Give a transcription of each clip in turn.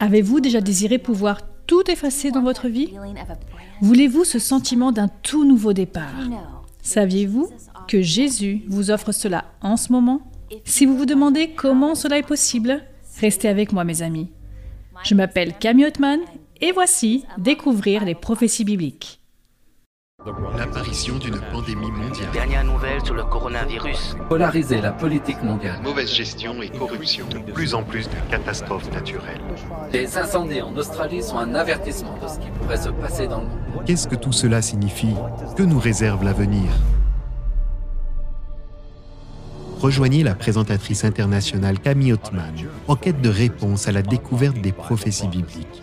Avez-vous déjà désiré pouvoir tout effacer dans votre vie? Voulez-vous ce sentiment d'un tout nouveau départ? Saviez-vous que Jésus vous offre cela en ce moment? Si vous vous demandez comment cela est possible, restez avec moi mes amis. Je m'appelle Camille Ottman et voici Découvrir les prophéties bibliques. L'apparition d'une pandémie mondiale. Dernière nouvelle sur le coronavirus. Polariser la politique mondiale. Mauvaise gestion et corruption. De plus en plus de catastrophes naturelles. Les incendies en Australie sont un avertissement de ce qui pourrait se passer dans le monde. Qu'est-ce que tout cela signifie? Que nous réserve l'avenir? Rejoignez la présentatrice internationale Camille Ottman en quête de réponse à la découverte des prophéties bibliques.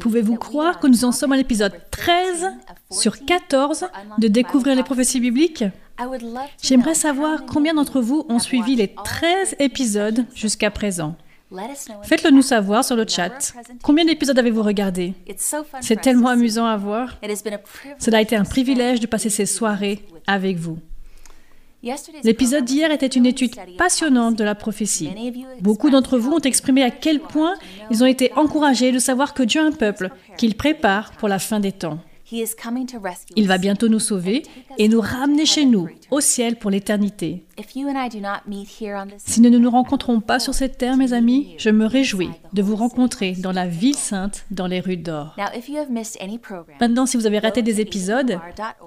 Pouvez-vous croire que nous en sommes à l'épisode 13 sur 14 de Découvrir les prophéties bibliques? J'aimerais savoir combien d'entre vous ont suivi les 13 épisodes jusqu'à présent. Faites-le nous savoir sur le chat. Combien d'épisodes avez-vous regardé? C'est tellement amusant à voir. Cela a été un privilège de passer ces soirées avec vous. L'épisode d'hier était une étude passionnante de la prophétie. Beaucoup d'entre vous ont exprimé à quel point ils ont été encouragés de savoir que Dieu a un peuple qu'il prépare pour la fin des temps. Il va bientôt nous sauver et nous ramener chez nous, au ciel pour l'éternité. Si nous ne nous rencontrons pas sur cette terre, mes amis, je me réjouis de vous rencontrer dans la ville sainte, dans les rues d'or. Maintenant, si vous avez raté des épisodes,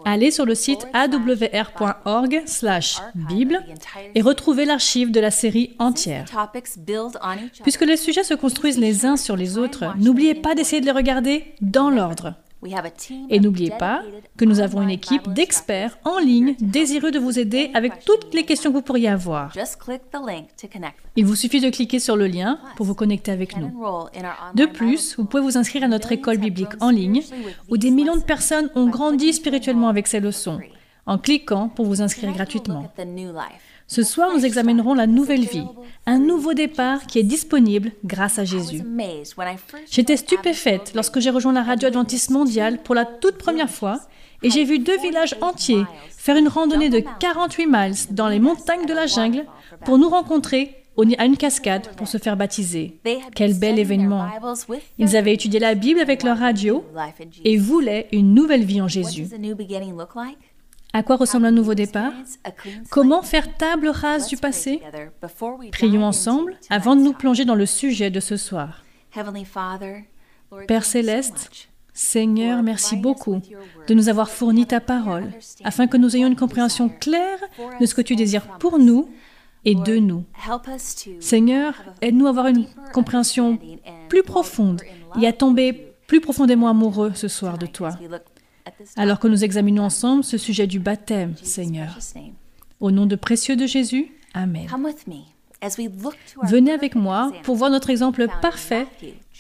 allez sur le site awr.org Bible et retrouvez l'archive de la série entière. Puisque les sujets se construisent les uns sur les autres, n'oubliez pas d'essayer de les regarder dans l'ordre. Et n'oubliez pas que nous avons une équipe d'experts en ligne désireux de vous aider avec toutes les questions que vous pourriez avoir. Il vous suffit de cliquer sur le lien pour vous connecter avec nous. De plus, vous pouvez vous inscrire à notre école biblique en ligne où des millions de personnes ont grandi spirituellement avec ces leçons en cliquant pour vous inscrire gratuitement. Ce soir, nous examinerons la nouvelle vie, un nouveau départ qui est disponible grâce à Jésus. J'étais stupéfaite lorsque j'ai rejoint la radio adventiste mondiale pour la toute première fois et j'ai vu deux villages entiers faire une randonnée de 48 miles dans les montagnes de la jungle pour nous rencontrer à une cascade pour se faire baptiser. Quel bel événement. Ils avaient étudié la Bible avec leur radio et voulaient une nouvelle vie en Jésus. À quoi ressemble un nouveau départ? Comment faire table rase du passé? Prions ensemble avant de nous plonger dans le sujet de ce soir. Père céleste, Seigneur, merci beaucoup de nous avoir fourni ta parole, afin que nous ayons une compréhension claire de ce que tu désires pour nous et de nous. Seigneur, aide-nous à avoir une compréhension plus profonde et à tomber plus profondément amoureux ce soir de toi alors que nous examinons ensemble ce sujet du baptême, Seigneur. Au nom de précieux de Jésus, Amen. Venez avec moi pour voir notre exemple parfait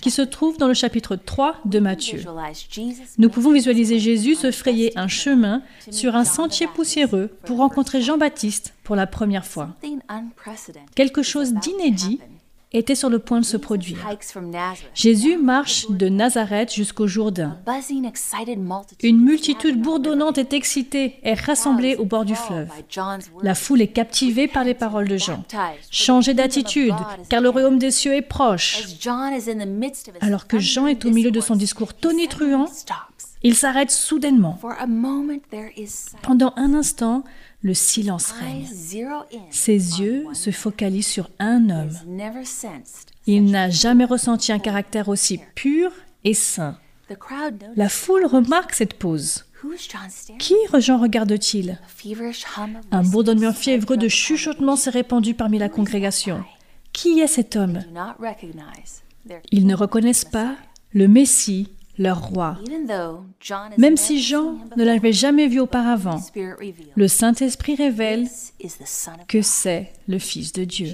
qui se trouve dans le chapitre 3 de Matthieu. Nous pouvons visualiser Jésus se frayer un chemin sur un sentier poussiéreux pour rencontrer Jean-Baptiste pour la première fois. Quelque chose d'inédit était sur le point de se produire. Jésus marche de Nazareth jusqu'au Jourdain. Une multitude bourdonnante est excitée et rassemblée au bord du fleuve. La foule est captivée par les paroles de Jean. Changez d'attitude, car le royaume des cieux est proche. Alors que Jean est au milieu de son discours tonitruant, il s'arrête soudainement. Pendant un instant, le silence règne. Ses yeux se focalisent sur un homme. Il n'a jamais ressenti un caractère aussi pur et saint. La foule remarque cette pose. Qui Jean regarde-t-il? Un bourdonnement fiévreux de chuchotement s'est répandu parmi la congrégation. Qui est cet homme? Ils ne reconnaissent pas le Messie leur roi. Même si Jean ne l'avait jamais vu auparavant, le Saint-Esprit révèle que c'est le Fils de Dieu.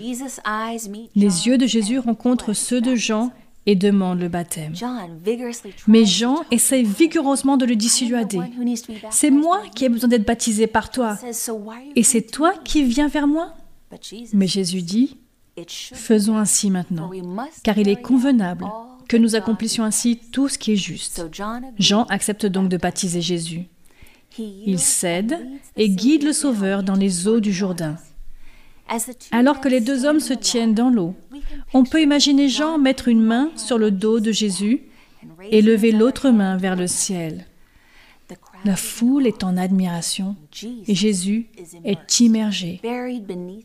Les yeux de Jésus rencontrent ceux de Jean et demande le baptême. Mais Jean essaie vigoureusement de le dissuader. C'est moi qui ai besoin d'être baptisé par toi. Et c'est toi qui viens vers moi? Mais Jésus dit, faisons ainsi maintenant, car il est convenable que nous accomplissions ainsi tout ce qui est juste. Jean accepte donc de baptiser Jésus. Il cède et guide le Sauveur dans les eaux du Jourdain. Alors que les deux hommes se tiennent dans l'eau, on peut imaginer Jean mettre une main sur le dos de Jésus et lever l'autre main vers le ciel. La foule est en admiration et Jésus est immergé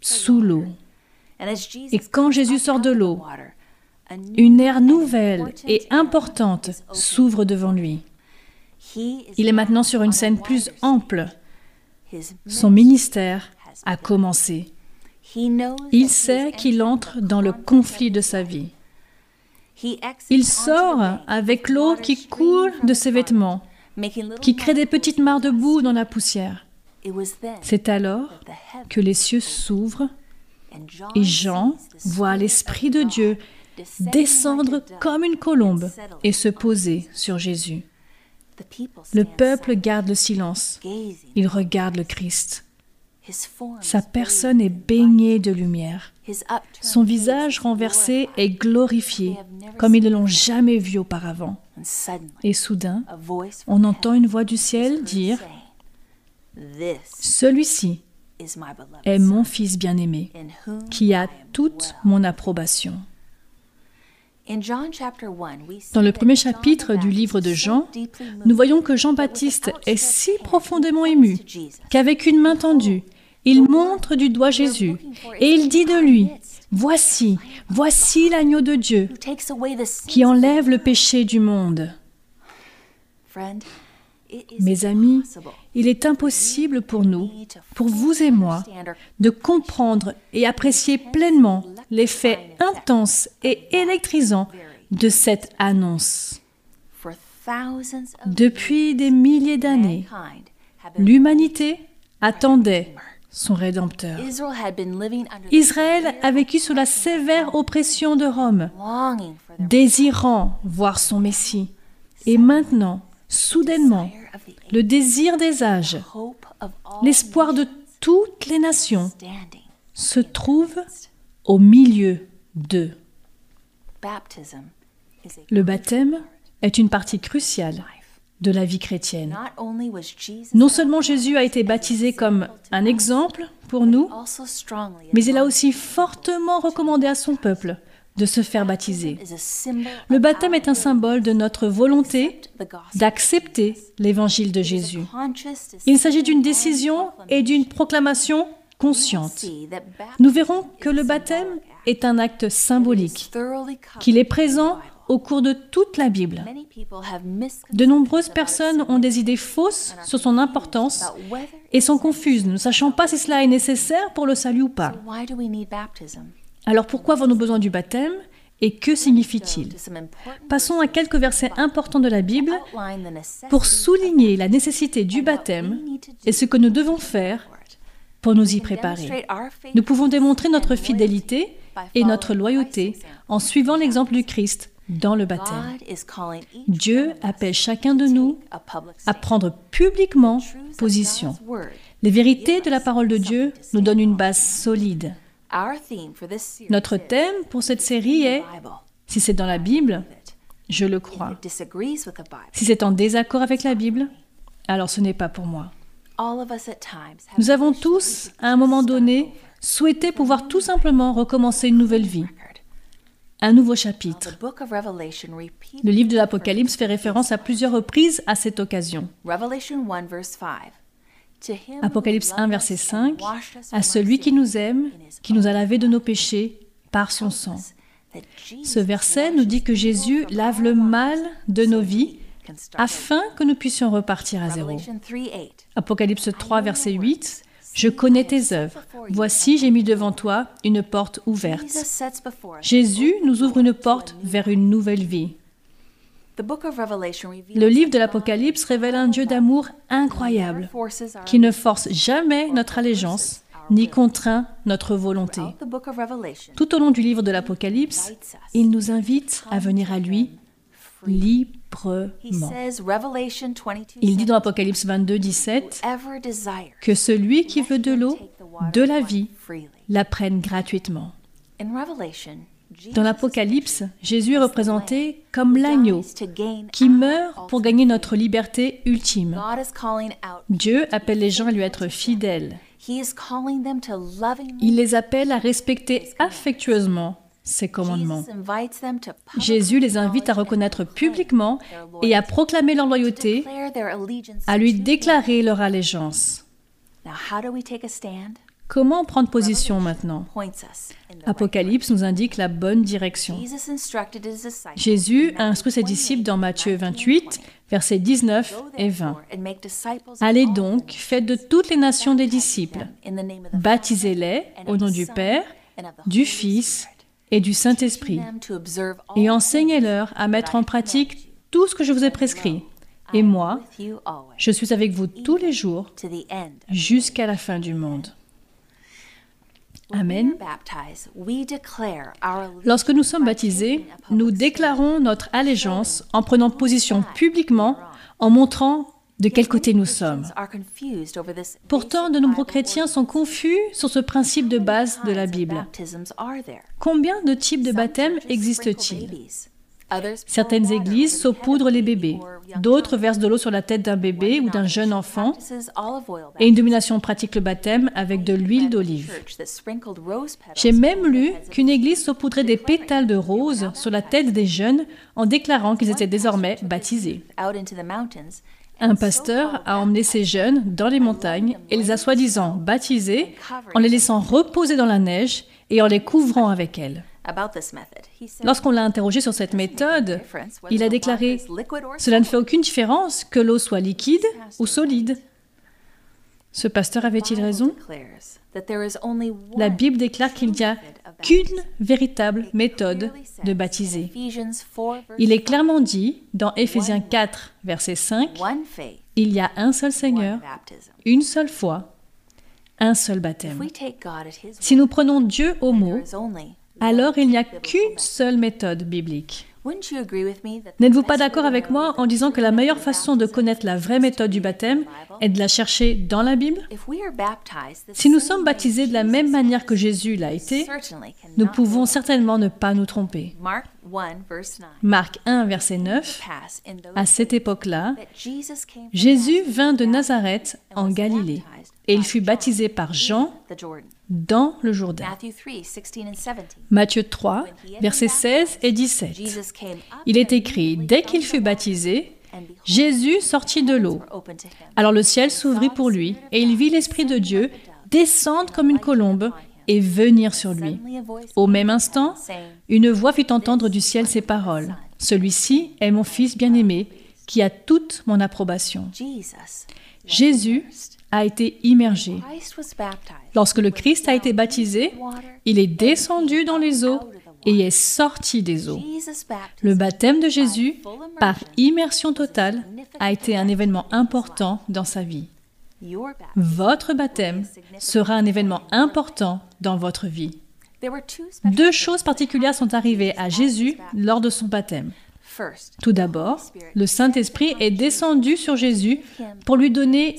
sous l'eau. Et quand Jésus sort de l'eau, une ère nouvelle et importante s'ouvre devant lui. Il est maintenant sur une scène plus ample. Son ministère a commencé. Il sait qu'il entre dans le conflit de sa vie. Il sort avec l'eau qui coule de ses vêtements, qui crée des petites mares de boue dans la poussière. C'est alors que les cieux s'ouvrent et Jean voit l'Esprit de Dieu descendre comme une colombe et se poser sur Jésus. Le peuple garde le silence. Il regarde le Christ. Sa personne est baignée de lumière. Son visage renversé est glorifié, comme ils ne l'ont jamais vu auparavant. Et soudain, on entend une voix du ciel dire, Celui-ci est mon Fils bien-aimé, qui a toute mon approbation. Dans le premier chapitre du livre de Jean, nous voyons que Jean-Baptiste est si profondément ému qu'avec une main tendue, il montre du doigt Jésus et il dit de lui, Voici, voici l'agneau de Dieu qui enlève le péché du monde. Mes amis, il est impossible pour nous, pour vous et moi, de comprendre et apprécier pleinement l'effet intense et électrisant de cette annonce. Depuis des milliers d'années, l'humanité attendait son Rédempteur. Israël a vécu sous la sévère oppression de Rome, désirant voir son Messie. Et maintenant, soudainement, le désir des âges, l'espoir de toutes les nations se trouve au milieu d'eux. Le baptême est une partie cruciale de la vie chrétienne. Non seulement Jésus a été baptisé comme un exemple pour nous, mais il a aussi fortement recommandé à son peuple de se faire baptiser. Le baptême est un symbole de notre volonté d'accepter l'évangile de Jésus. Il s'agit d'une décision et d'une proclamation consciente. Nous verrons que le baptême est un acte symbolique, qu'il est présent au cours de toute la Bible. De nombreuses personnes ont des idées fausses sur son importance et sont confuses, ne sachant pas si cela est nécessaire pour le salut ou pas. Alors pourquoi avons-nous besoin du baptême et que signifie-t-il? Passons à quelques versets importants de la Bible pour souligner la nécessité du baptême et ce que nous devons faire pour nous y préparer. Nous pouvons démontrer notre fidélité et notre loyauté en suivant l'exemple du Christ dans le baptême. Dieu appelle chacun de nous à prendre publiquement position. Les vérités de la parole de Dieu nous donnent une base solide. Notre thème pour cette série est Si c'est dans la Bible, je le crois. Si c'est en désaccord avec la Bible, alors ce n'est pas pour moi. Nous avons tous, à un moment donné, souhaité pouvoir tout simplement recommencer une nouvelle vie, un nouveau chapitre. Le livre de l'Apocalypse fait référence à plusieurs reprises à cette occasion. Apocalypse 1, verset 5, à celui qui nous aime, qui nous a lavé de nos péchés par son sang. Ce verset nous dit que Jésus lave le mal de nos vies afin que nous puissions repartir à zéro. Apocalypse 3, verset 8, Je connais tes œuvres. Voici, j'ai mis devant toi une porte ouverte. Jésus nous ouvre une porte vers une nouvelle vie. Le livre de l'Apocalypse révèle un Dieu d'amour incroyable, qui ne force jamais notre allégeance ni contraint notre volonté. Tout au long du livre de l'Apocalypse, il nous invite à venir à lui librement. Il dit dans Apocalypse 22, 17 que celui qui veut de l'eau, de la vie, la prenne gratuitement. Dans l'Apocalypse, Jésus est représenté comme l'agneau qui meurt pour gagner notre liberté ultime. Dieu appelle les gens à lui être fidèles. Il les appelle à respecter affectueusement ses commandements. Jésus les invite à reconnaître publiquement et à proclamer leur loyauté, à lui déclarer leur allégeance. Comment prendre position maintenant? Apocalypse nous indique la bonne direction. Jésus a instruit ses disciples dans Matthieu 28, versets 19 et 20. Allez donc, faites de toutes les nations des disciples, baptisez-les au nom du Père, du Fils et du Saint-Esprit, et enseignez-leur à mettre en pratique tout ce que je vous ai prescrit. Et moi, je suis avec vous tous les jours jusqu'à la fin du monde. Amen. Lorsque nous sommes baptisés, nous déclarons notre allégeance en prenant position publiquement, en montrant de quel côté nous sommes? Pourtant, de nombreux chrétiens sont confus sur ce principe de base de la Bible. Combien de types de baptêmes existent-ils? Certaines églises saupoudrent les bébés, d'autres versent de l'eau sur la tête d'un bébé ou d'un jeune enfant, et une domination pratique le baptême avec de l'huile d'olive. J'ai même lu qu'une église saupoudrait des pétales de rose sur la tête des jeunes en déclarant qu'ils étaient désormais baptisés. Un pasteur a emmené ces jeunes dans les montagnes et les a soi-disant baptisés en les laissant reposer dans la neige et en les couvrant avec elle. Lorsqu'on l'a interrogé sur cette méthode, il a déclaré Cela ne fait aucune différence que l'eau soit liquide ou solide. Ce pasteur avait-il raison? La Bible déclare qu'il n'y a qu'une véritable méthode de baptiser. Il est clairement dit dans Éphésiens 4, verset 5, Il y a un seul Seigneur, une seule foi, un seul baptême. Si nous prenons Dieu au mot, alors il n'y a qu'une seule méthode biblique. N'êtes-vous pas d'accord avec moi en disant que la meilleure façon de connaître la vraie méthode du baptême est de la chercher dans la Bible? Si nous sommes baptisés de la même manière que Jésus l'a été, nous pouvons certainement ne pas nous tromper. Marc 1, verset 9, à cette époque-là, Jésus vint de Nazareth en Galilée et il fut baptisé par Jean dans le Jourdain. Matthieu 3, versets 16 et 17. Il est écrit, dès qu'il fut baptisé, Jésus sortit de l'eau. Alors le ciel s'ouvrit pour lui, et il vit l'Esprit de Dieu descendre comme une colombe et venir sur lui. Au même instant, une voix fit entendre du ciel ces paroles. Celui-ci est mon Fils bien-aimé, qui a toute mon approbation. Jésus a été immergé. Lorsque le Christ a été baptisé, il est descendu dans les eaux et est sorti des eaux. Le baptême de Jésus, par immersion totale, a été un événement important dans sa vie. Votre baptême sera un événement important dans votre vie. Deux choses particulières sont arrivées à Jésus lors de son baptême. Tout d'abord, le Saint-Esprit est descendu sur Jésus pour lui donner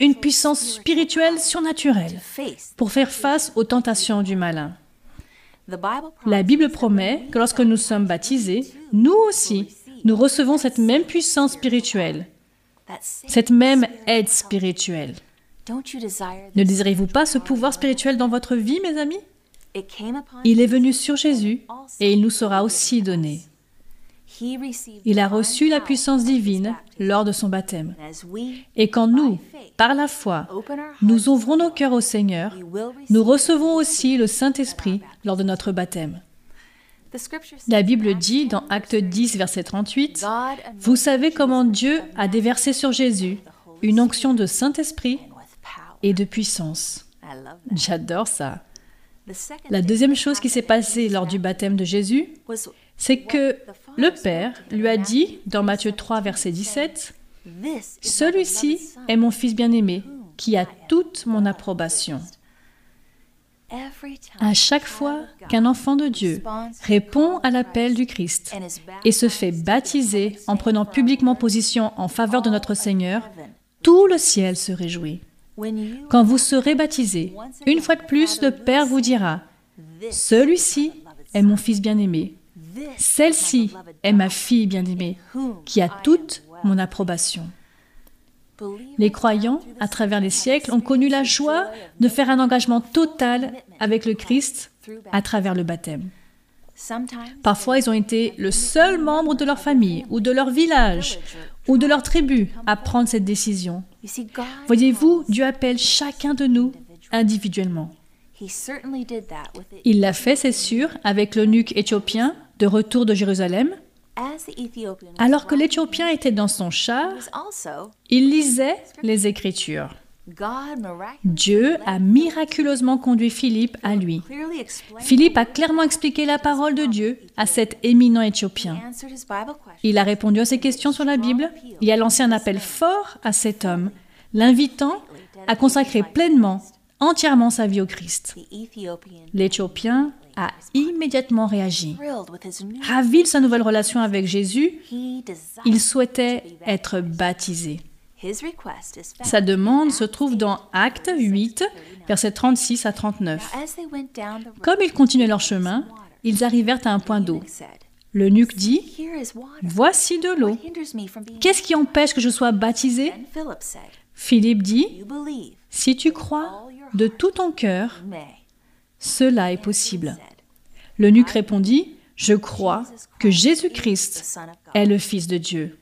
une puissance spirituelle surnaturelle pour faire face aux tentations du malin. La Bible promet que lorsque nous sommes baptisés, nous aussi, nous recevons cette même puissance spirituelle, cette même aide spirituelle. Ne désirez-vous pas ce pouvoir spirituel dans votre vie, mes amis? Il est venu sur Jésus et il nous sera aussi donné. Il a reçu la puissance divine lors de son baptême. Et quand nous, par la foi, nous ouvrons nos cœurs au Seigneur, nous recevons aussi le Saint-Esprit lors de notre baptême. La Bible dit dans Acte 10, verset 38, Vous savez comment Dieu a déversé sur Jésus une onction de Saint-Esprit et de puissance. J'adore ça. La deuxième chose qui s'est passée lors du baptême de Jésus, c'est que le Père lui a dit dans Matthieu 3, verset 17, Celui-ci est mon Fils bien-aimé, qui a toute mon approbation. À chaque fois qu'un enfant de Dieu répond à l'appel du Christ et se fait baptiser en prenant publiquement position en faveur de notre Seigneur, tout le ciel se réjouit. Quand vous serez baptisé, une fois de plus, le Père vous dira, Celui-ci est mon Fils bien-aimé. Celle-ci est ma fille bien-aimée, qui a toute mon approbation. Les croyants, à travers les siècles, ont connu la joie de faire un engagement total avec le Christ à travers le baptême. Parfois, ils ont été le seul membre de leur famille ou de leur village ou de leur tribu à prendre cette décision. Voyez-vous, Dieu appelle chacun de nous individuellement. Il l'a fait, c'est sûr, avec l'eunuque éthiopien de retour de Jérusalem. Alors que l'Éthiopien était dans son char, il lisait les Écritures. Dieu a miraculeusement conduit Philippe à lui. Philippe a clairement expliqué la parole de Dieu à cet éminent Éthiopien. Il a répondu à ses questions sur la Bible et a lancé un appel fort à cet homme, l'invitant à consacrer pleinement, entièrement sa vie au Christ. L'Éthiopien a immédiatement réagi. Ravi de sa nouvelle relation avec Jésus, il souhaitait être baptisé. Sa demande se trouve dans Acte 8, versets 36 à 39. Comme ils continuaient leur chemin, ils arrivèrent à un point d'eau. L'eunuque dit, Voici de l'eau. Qu'est-ce qui empêche que je sois baptisé? Philippe dit, Si tu crois de tout ton cœur, cela est possible. L'eunuque répondit, Je crois que Jésus-Christ est le Fils de Dieu.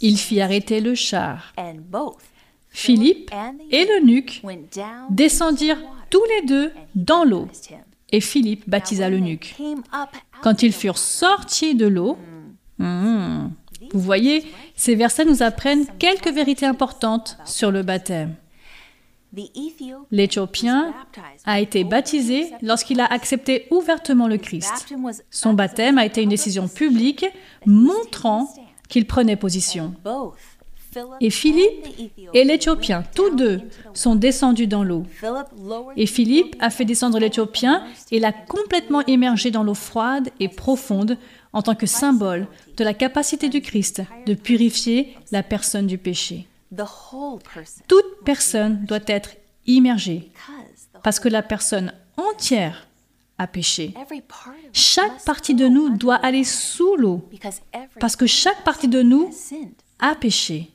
Il fit arrêter le char. Philippe et l'eunuque descendirent tous les deux dans l'eau, et Philippe baptisa l'eunuque. Quand ils furent sortis de l'eau, hmm, vous voyez, ces versets nous apprennent quelques vérités importantes sur le baptême. L'Éthiopien a été baptisé lorsqu'il a accepté ouvertement le Christ. Son baptême a été une décision publique montrant qu'il prenait position. Et Philippe et l'Éthiopien, tous deux, sont descendus dans l'eau. Et Philippe a fait descendre l'Éthiopien et l'a complètement immergé dans l'eau froide et profonde en tant que symbole de la capacité du Christ de purifier la personne du péché. Toute personne doit être immergée parce que la personne entière a péché. Chaque partie de nous doit aller sous l'eau parce que chaque partie de nous a péché.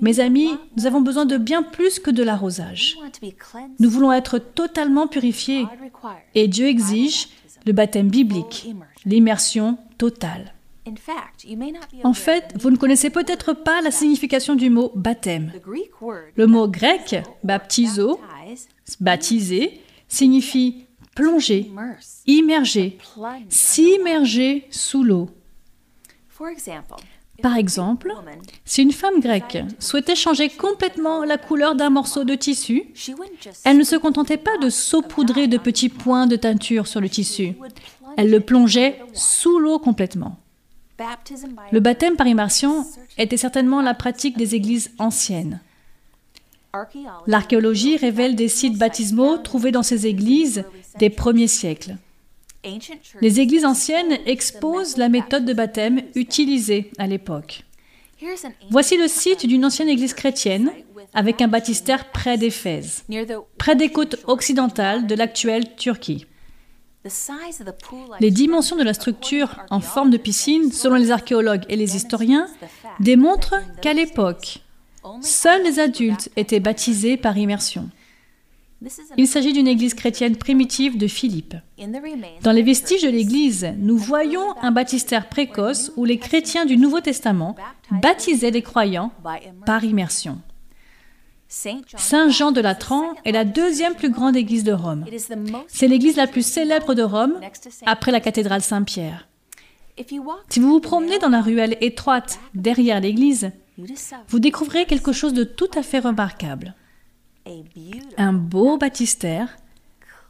Mes amis, nous avons besoin de bien plus que de l'arrosage. Nous voulons être totalement purifiés et Dieu exige le baptême biblique, l'immersion totale. En fait, vous ne connaissez peut-être pas la signification du mot baptême. Le mot grec, baptizo, baptiser, signifie plonger, immerger, s'immerger sous l'eau. Par exemple, si une femme grecque souhaitait changer complètement la couleur d'un morceau de tissu, elle ne se contentait pas de saupoudrer de petits points de teinture sur le tissu. Elle le plongeait sous l'eau complètement. Le baptême par immersion était certainement la pratique des églises anciennes. L'archéologie révèle des sites baptismaux trouvés dans ces églises des premiers siècles. Les églises anciennes exposent la méthode de baptême utilisée à l'époque. Voici le site d'une ancienne église chrétienne avec un baptistère près d'Éphèse, près des côtes occidentales de l'actuelle Turquie. Les dimensions de la structure en forme de piscine, selon les archéologues et les historiens, démontrent qu'à l'époque, seuls les adultes étaient baptisés par immersion. Il s'agit d'une église chrétienne primitive de Philippe. Dans les vestiges de l'église, nous voyons un baptistère précoce où les chrétiens du Nouveau Testament baptisaient les croyants par immersion. Saint Jean de Latran est la deuxième plus grande église de Rome. C'est l'église la plus célèbre de Rome après la cathédrale Saint-Pierre. Si vous vous promenez dans la ruelle étroite derrière l'église, vous découvrirez quelque chose de tout à fait remarquable. Un beau baptistère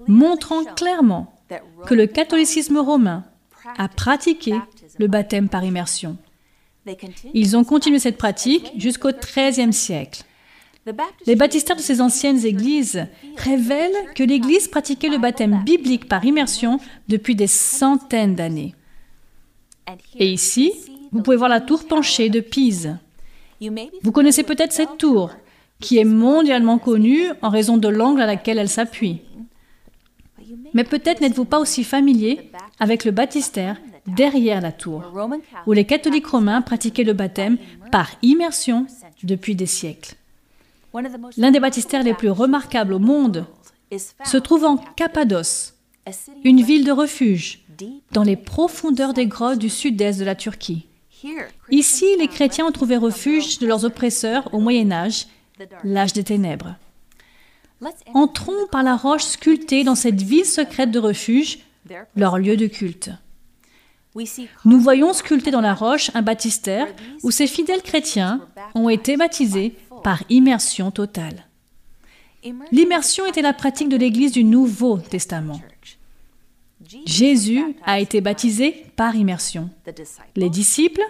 montrant clairement que le catholicisme romain a pratiqué le baptême par immersion. Ils ont continué cette pratique jusqu'au XIIIe siècle. Les baptistères de ces anciennes églises révèlent que l'Église pratiquait le baptême biblique par immersion depuis des centaines d'années. Et ici, vous pouvez voir la tour penchée de Pise. Vous connaissez peut-être cette tour, qui est mondialement connue en raison de l'angle à laquelle elle s'appuie. Mais peut-être n'êtes-vous pas aussi familier avec le baptistère derrière la tour, où les catholiques romains pratiquaient le baptême par immersion depuis des siècles. L'un des baptistères les plus remarquables au monde se trouve en Cappadoce, une ville de refuge dans les profondeurs des grottes du sud-est de la Turquie. Ici, les chrétiens ont trouvé refuge de leurs oppresseurs au Moyen Âge, l'âge des ténèbres. Entrons par la roche sculptée dans cette ville secrète de refuge, leur lieu de culte. Nous voyons sculpté dans la roche un baptistère où ces fidèles chrétiens ont été baptisés par immersion totale. L'immersion était la pratique de l'Église du Nouveau Testament. Jésus a été baptisé par immersion. Les disciples,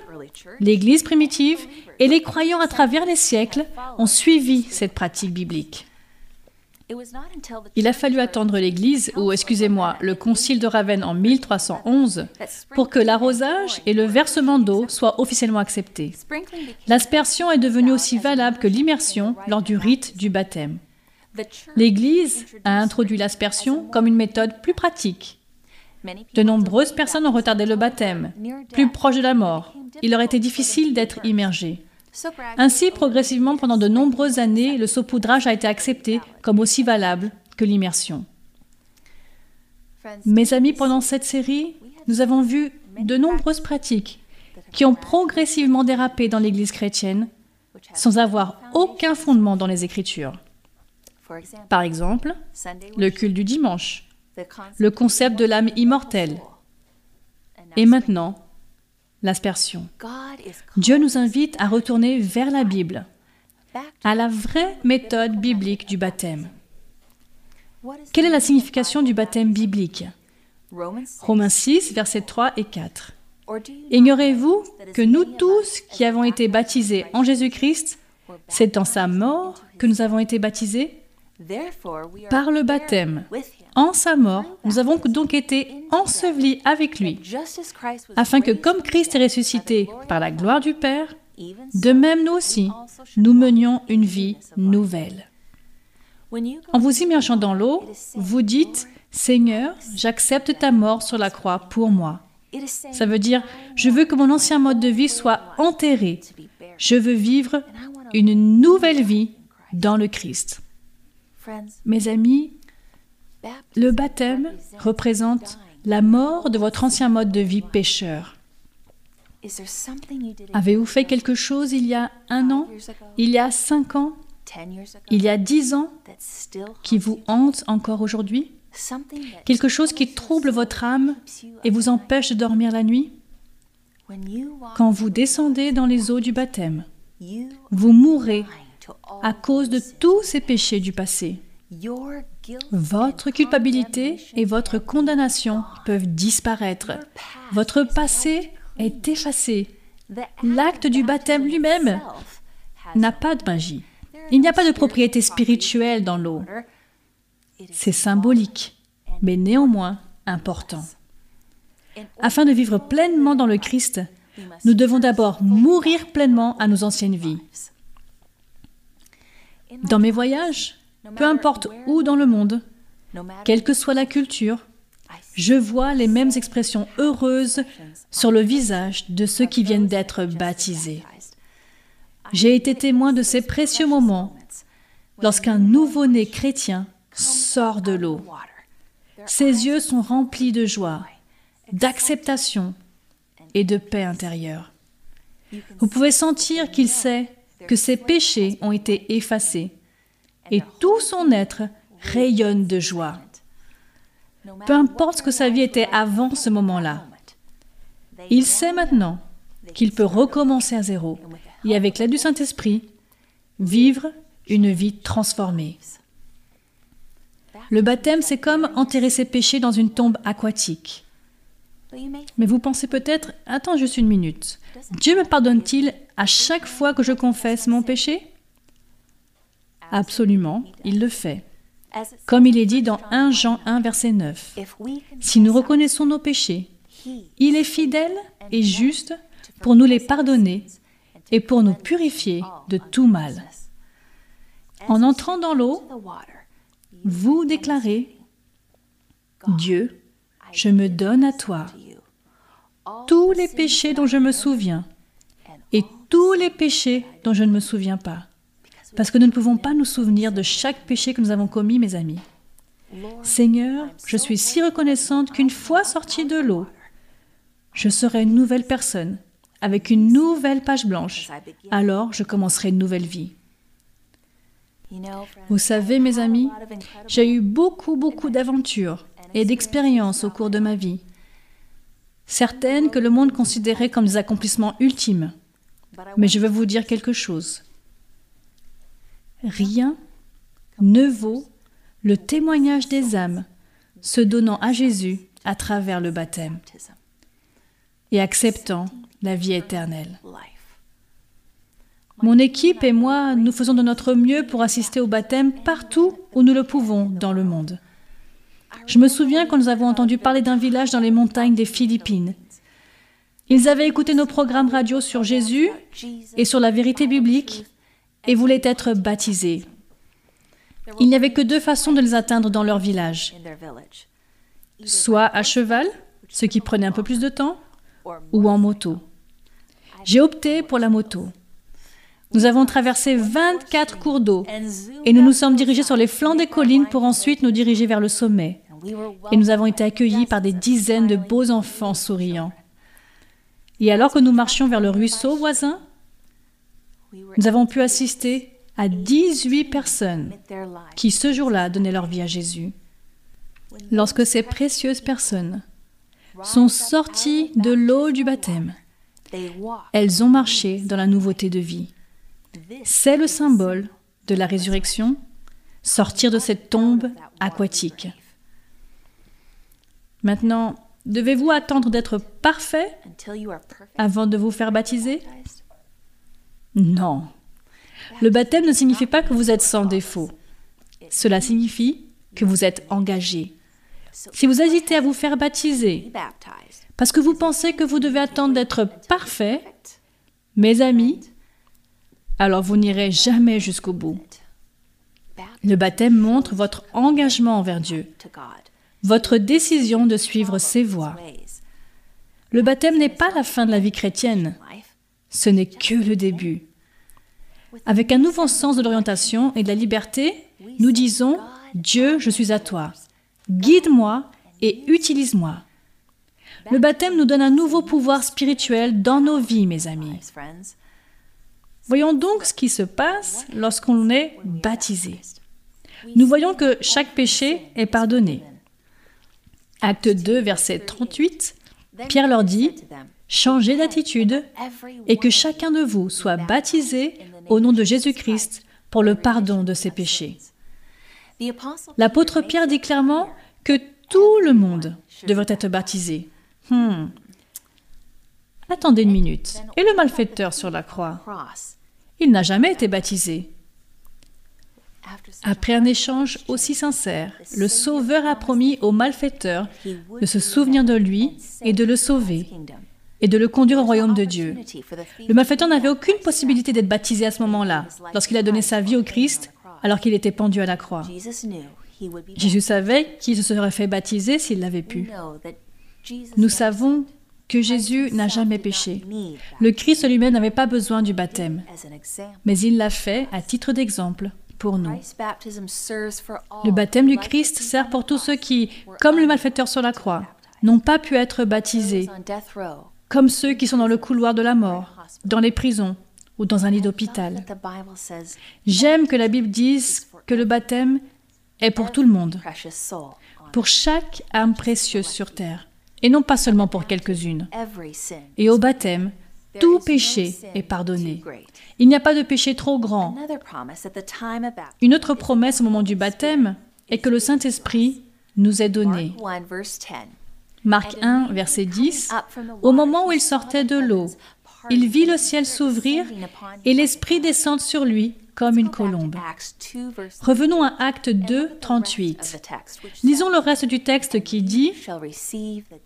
l'Église primitive et les croyants à travers les siècles ont suivi cette pratique biblique. Il a fallu attendre l'Église, ou excusez-moi, le Concile de Ravenne en 1311, pour que l'arrosage et le versement d'eau soient officiellement acceptés. L'aspersion est devenue aussi valable que l'immersion lors du rite du baptême. L'Église a introduit l'aspersion comme une méthode plus pratique. De nombreuses personnes ont retardé le baptême, plus proche de la mort. Il leur était difficile d'être immergés. Ainsi, progressivement, pendant de nombreuses années, le saupoudrage a été accepté comme aussi valable que l'immersion. Mes amis, pendant cette série, nous avons vu de nombreuses pratiques qui ont progressivement dérapé dans l'Église chrétienne sans avoir aucun fondement dans les Écritures. Par exemple, le culte du dimanche, le concept de l'âme immortelle, et maintenant l'aspersion. Dieu nous invite à retourner vers la Bible, à la vraie méthode biblique du baptême. Quelle est la signification du baptême biblique? Romains 6, versets 3 et 4. Ignorez-vous que nous tous qui avons été baptisés en Jésus-Christ, c'est dans sa mort que nous avons été baptisés Par le baptême, en sa mort, nous avons donc été ensevelis avec lui, afin que comme Christ est ressuscité par la gloire du Père, de même nous aussi, nous menions une vie nouvelle. En vous immergeant dans l'eau, vous dites, Seigneur, j'accepte ta mort sur la croix pour moi. Ça veut dire, je veux que mon ancien mode de vie soit enterré. Je veux vivre une nouvelle vie dans le Christ. Mes amis, le baptême représente la mort de votre ancien mode de vie pécheur. Avez-vous fait quelque chose il y a un an, il y a cinq ans, il y a dix ans, qui vous hante encore aujourd'hui? Quelque chose qui trouble votre âme et vous empêche de dormir la nuit? Quand vous descendez dans les eaux du baptême, vous mourrez à cause de tous ces péchés du passé. Votre culpabilité et votre condamnation peuvent disparaître. Votre passé est effacé. L'acte du baptême lui-même n'a pas de magie. Il n'y a pas de propriété spirituelle dans l'eau. C'est symbolique, mais néanmoins important. Afin de vivre pleinement dans le Christ, nous devons d'abord mourir pleinement à nos anciennes vies. Dans mes voyages, peu importe où dans le monde, quelle que soit la culture, je vois les mêmes expressions heureuses sur le visage de ceux qui viennent d'être baptisés. J'ai été témoin de ces précieux moments lorsqu'un nouveau-né chrétien sort de l'eau. Ses yeux sont remplis de joie, d'acceptation et de paix intérieure. Vous pouvez sentir qu'il sait que ses péchés ont été effacés et tout son être rayonne de joie. Peu importe ce que sa vie était avant ce moment-là, il sait maintenant qu'il peut recommencer à zéro et avec l'aide du Saint-Esprit, vivre une vie transformée. Le baptême, c'est comme enterrer ses péchés dans une tombe aquatique. Mais vous pensez peut-être, attends juste une minute, Dieu me pardonne-t-il à chaque fois que je confesse mon péché? Absolument, il le fait. Comme il est dit dans 1 Jean 1, verset 9. Si nous reconnaissons nos péchés, il est fidèle et juste pour nous les pardonner et pour nous purifier de tout mal. En entrant dans l'eau, vous déclarez, Dieu, je me donne à toi tous les péchés dont je me souviens et tous les péchés dont je ne me souviens pas. Parce que nous ne pouvons pas nous souvenir de chaque péché que nous avons commis, mes amis. Seigneur, je suis si reconnaissante qu'une fois sortie de l'eau, je serai une nouvelle personne, avec une nouvelle page blanche. Alors je commencerai une nouvelle vie. Vous savez, mes amis, j'ai eu beaucoup, beaucoup d'aventures et d'expériences au cours de ma vie. Certaines que le monde considérait comme des accomplissements ultimes. Mais je vais vous dire quelque chose. Rien ne vaut le témoignage des âmes se donnant à Jésus à travers le baptême et acceptant la vie éternelle. Mon équipe et moi, nous faisons de notre mieux pour assister au baptême partout où nous le pouvons dans le monde. Je me souviens quand nous avons entendu parler d'un village dans les montagnes des Philippines. Ils avaient écouté nos programmes radio sur Jésus et sur la vérité biblique et voulaient être baptisés. Il n'y avait que deux façons de les atteindre dans leur village. Soit à cheval, ce qui prenait un peu plus de temps, ou en moto. J'ai opté pour la moto. Nous avons traversé 24 cours d'eau et nous nous sommes dirigés sur les flancs des collines pour ensuite nous diriger vers le sommet. Et nous avons été accueillis par des dizaines de beaux enfants souriants. Et alors que nous marchions vers le ruisseau voisin, nous avons pu assister à 18 personnes qui ce jour-là donnaient leur vie à Jésus. Lorsque ces précieuses personnes sont sorties de l'eau du baptême, elles ont marché dans la nouveauté de vie. C'est le symbole de la résurrection, sortir de cette tombe aquatique. Maintenant, devez-vous attendre d'être parfait avant de vous faire baptiser? Non. Le baptême ne signifie pas que vous êtes sans défaut. Cela signifie que vous êtes engagé. Si vous hésitez à vous faire baptiser parce que vous pensez que vous devez attendre d'être parfait, mes amis, alors vous n'irez jamais jusqu'au bout. Le baptême montre votre engagement envers Dieu, votre décision de suivre ses voies. Le baptême n'est pas la fin de la vie chrétienne, ce n'est que le début. Avec un nouveau sens de l'orientation et de la liberté, nous disons, Dieu, je suis à toi. Guide-moi et utilise-moi. Le baptême nous donne un nouveau pouvoir spirituel dans nos vies, mes amis. Voyons donc ce qui se passe lorsqu'on est baptisé. Nous voyons que chaque péché est pardonné. Acte 2, verset 38, Pierre leur dit, Changez d'attitude et que chacun de vous soit baptisé au nom de Jésus-Christ pour le pardon de ses péchés. L'apôtre Pierre dit clairement que tout le monde devrait être baptisé. Hmm. Attendez une minute. Et le malfaiteur sur la croix? Il n'a jamais été baptisé. Après un échange aussi sincère, le Sauveur a promis au malfaiteur de se souvenir de lui et de le sauver et de le conduire au royaume de Dieu. Le malfaiteur n'avait aucune possibilité d'être baptisé à ce moment-là, lorsqu'il a donné sa vie au Christ alors qu'il était pendu à la croix. Jésus savait qu'il se serait fait baptiser s'il l'avait pu. Nous savons que Jésus n'a jamais péché. Le Christ lui-même n'avait pas besoin du baptême, mais il l'a fait à titre d'exemple pour nous. Le baptême du Christ sert pour tous ceux qui, comme le malfaiteur sur la croix, n'ont pas pu être baptisés, comme ceux qui sont dans le couloir de la mort, dans les prisons ou dans un lit d'hôpital. J'aime que la Bible dise que le baptême est pour tout le monde, pour chaque âme précieuse sur terre, et non pas seulement pour quelques-unes. Et au baptême, tout péché est pardonné. Il n'y a pas de péché trop grand. Une autre promesse au moment du baptême est que le Saint-Esprit nous est donné. Marc 1, verset 10, Au moment où il sortait de l'eau, il vit le ciel s'ouvrir et l'Esprit descendre sur lui comme une colombe. Revenons à Acte 2, 38. Lisons le reste du texte qui dit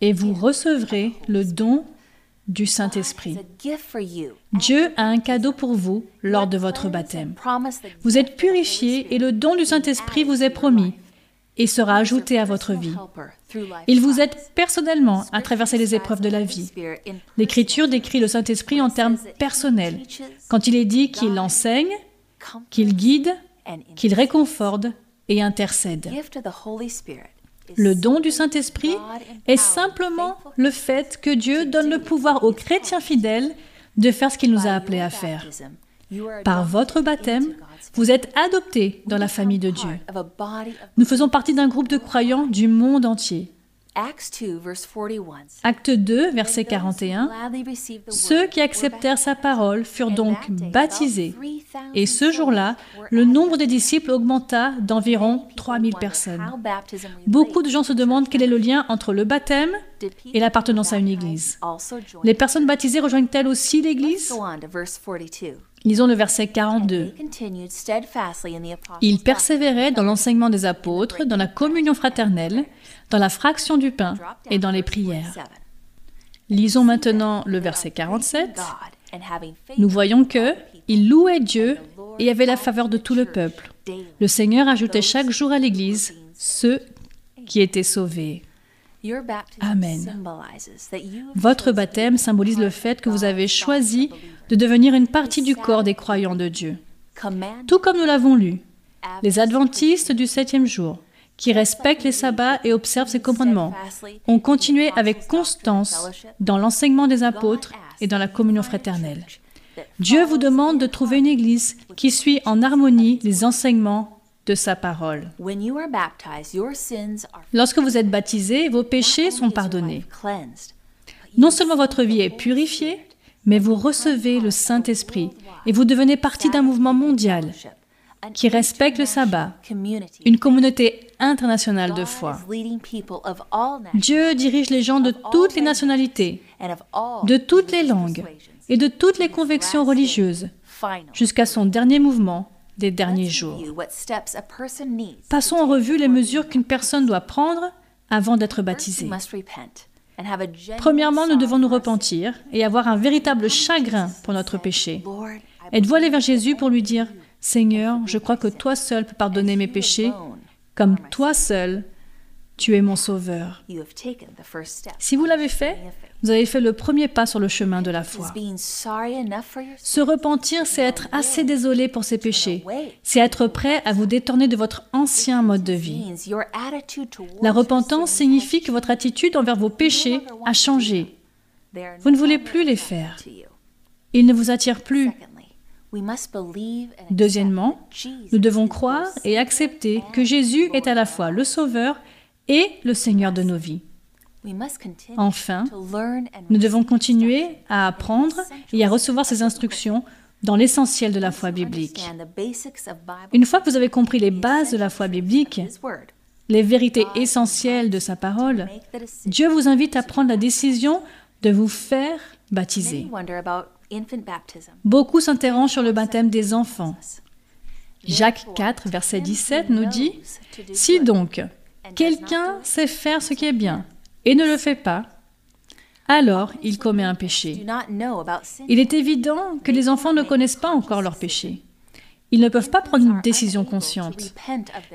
Et vous recevrez le don du Saint-Esprit. Dieu a un cadeau pour vous lors de votre baptême. Vous êtes purifiés et le don du Saint-Esprit vous est promis et sera ajouté à votre vie. Il vous aide personnellement à traverser les épreuves de la vie. L'Écriture décrit le Saint-Esprit en termes personnels, quand il est dit qu'il enseigne, qu'il guide, qu'il réconforte et intercède. Le don du Saint-Esprit est simplement le fait que Dieu donne le pouvoir aux chrétiens fidèles de faire ce qu'il nous a appelés à faire. Par votre baptême, vous êtes adoptés dans la famille de Dieu. Nous faisons partie d'un groupe de croyants du monde entier. Acte 2, verset 41. Ceux qui acceptèrent sa parole furent donc baptisés. Et ce jour-là, le nombre des disciples augmenta d'environ 3000 personnes. Beaucoup de gens se demandent quel est le lien entre le baptême et l'appartenance à une église? Les personnes baptisées rejoignent-elles aussi l'église? Lisons le verset 42. Ils persévéraient dans l'enseignement des apôtres, dans la communion fraternelle, dans la fraction du pain et dans les prières. Lisons maintenant le verset 47. Nous voyons que ils louaient Dieu et avaient la faveur de tout le peuple. Le Seigneur ajoutait chaque jour à l'Église ceux qui étaient sauvés. Amen. Votre baptême symbolise le fait que vous avez choisi de devenir une partie du corps des croyants de Dieu. Tout comme nous l'avons lu, les adventistes du septième jour, qui respectent les sabbats et observent ses commandements, ont continué avec constance dans l'enseignement des apôtres et dans la communion fraternelle. Dieu vous demande de trouver une Église qui suit en harmonie les enseignements de sa parole. Lorsque vous êtes baptisé, vos péchés sont pardonnés. Non seulement votre vie est purifiée, mais vous recevez le Saint-Esprit et vous devenez partie d'un mouvement mondial qui respecte le sabbat, une communauté internationale de foi. Dieu dirige les gens de toutes les nationalités, de toutes les langues et de toutes les convictions religieuses, jusqu'à son dernier mouvement des derniers jours. Passons en revue les mesures qu'une personne doit prendre avant d'être baptisée. Premièrement, nous devons nous repentir et avoir un véritable chagrin pour notre péché. Êtes-vous allé vers Jésus pour lui dire, Seigneur, je crois que toi seul peux pardonner mes péchés, comme toi seul, tu es mon sauveur. Si vous l'avez fait, vous avez fait le premier pas sur le chemin de la foi. Se repentir, c'est être assez désolé pour ses péchés. C'est être prêt à vous détourner de votre ancien mode de vie. La repentance signifie que votre attitude envers vos péchés a changé. Vous ne voulez plus les faire. Ils ne vous attirent plus. Deuxièmement, nous devons croire et accepter que Jésus est à la fois le Sauveur et le Seigneur de nos vies. Enfin, nous devons continuer à apprendre et à recevoir ces instructions dans l'essentiel de la foi biblique. Une fois que vous avez compris les bases de la foi biblique, les vérités essentielles de sa parole, Dieu vous invite à prendre la décision de vous faire baptiser. Beaucoup s'interrogent sur le baptême des enfants. Jacques 4, verset 17 nous dit, Si donc quelqu'un sait faire ce qui est bien et ne le fait pas, alors il commet un péché. Il est évident que les enfants ne connaissent pas encore leur péché. Ils ne peuvent pas prendre une décision consciente.